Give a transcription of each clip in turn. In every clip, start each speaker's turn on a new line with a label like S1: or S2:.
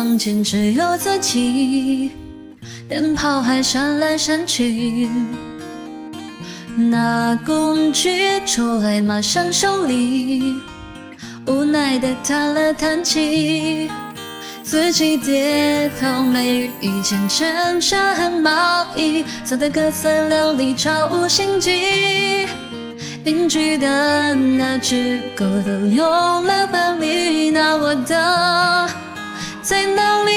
S1: 房间只有自己，灯泡还闪来闪去。拿工具出来，马上修理，无奈的叹了叹气。自己跌倒，没遇见衬衫和毛衣，走的各色流离，超无心机。邻居的那只狗都用了半米，那我的在哪里？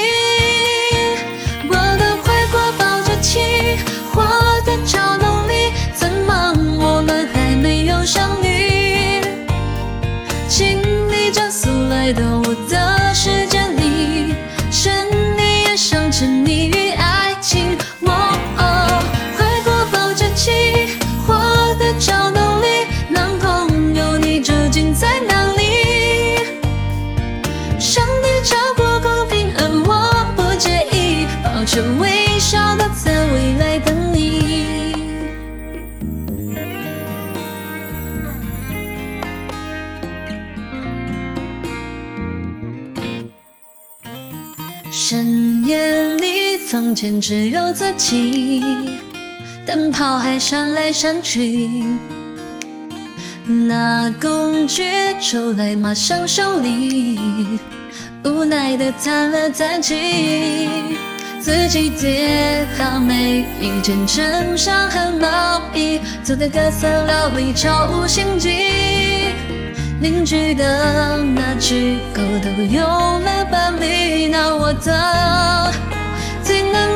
S1: 我的怀过保质期，活的超浓里，怎么我们还没有相遇？请你加速来到我的世界里，是你也想沉溺深夜里，房间只有自己，灯泡还闪来闪去。拿工具出来，马上修理，无奈的叹了叹气。自己跌倒，没一件衬衫和毛衣，走的各色料理，超无心机。邻居的那只狗都有了伴侣，那我的最难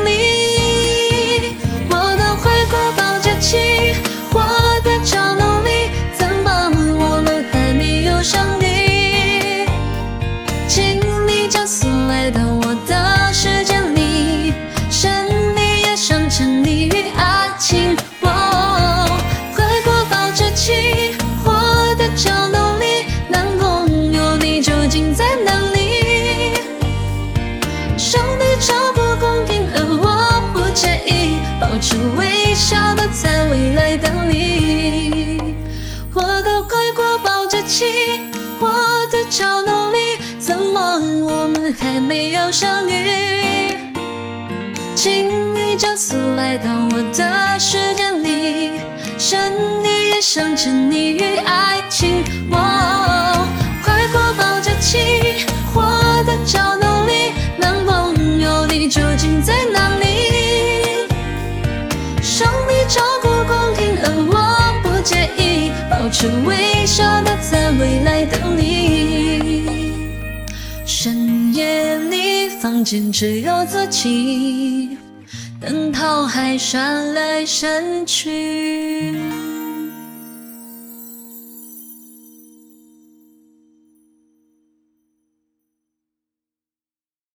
S1: 还没有相遇？请你加速来到我的世界里，是你也想沉溺于爱情。我快过保质期，活的超浓里，男朋友你究竟在哪里？上帝照顾公平，而我不介意，保持微笑的在未来房间只有自己，灯泡还闪来闪去。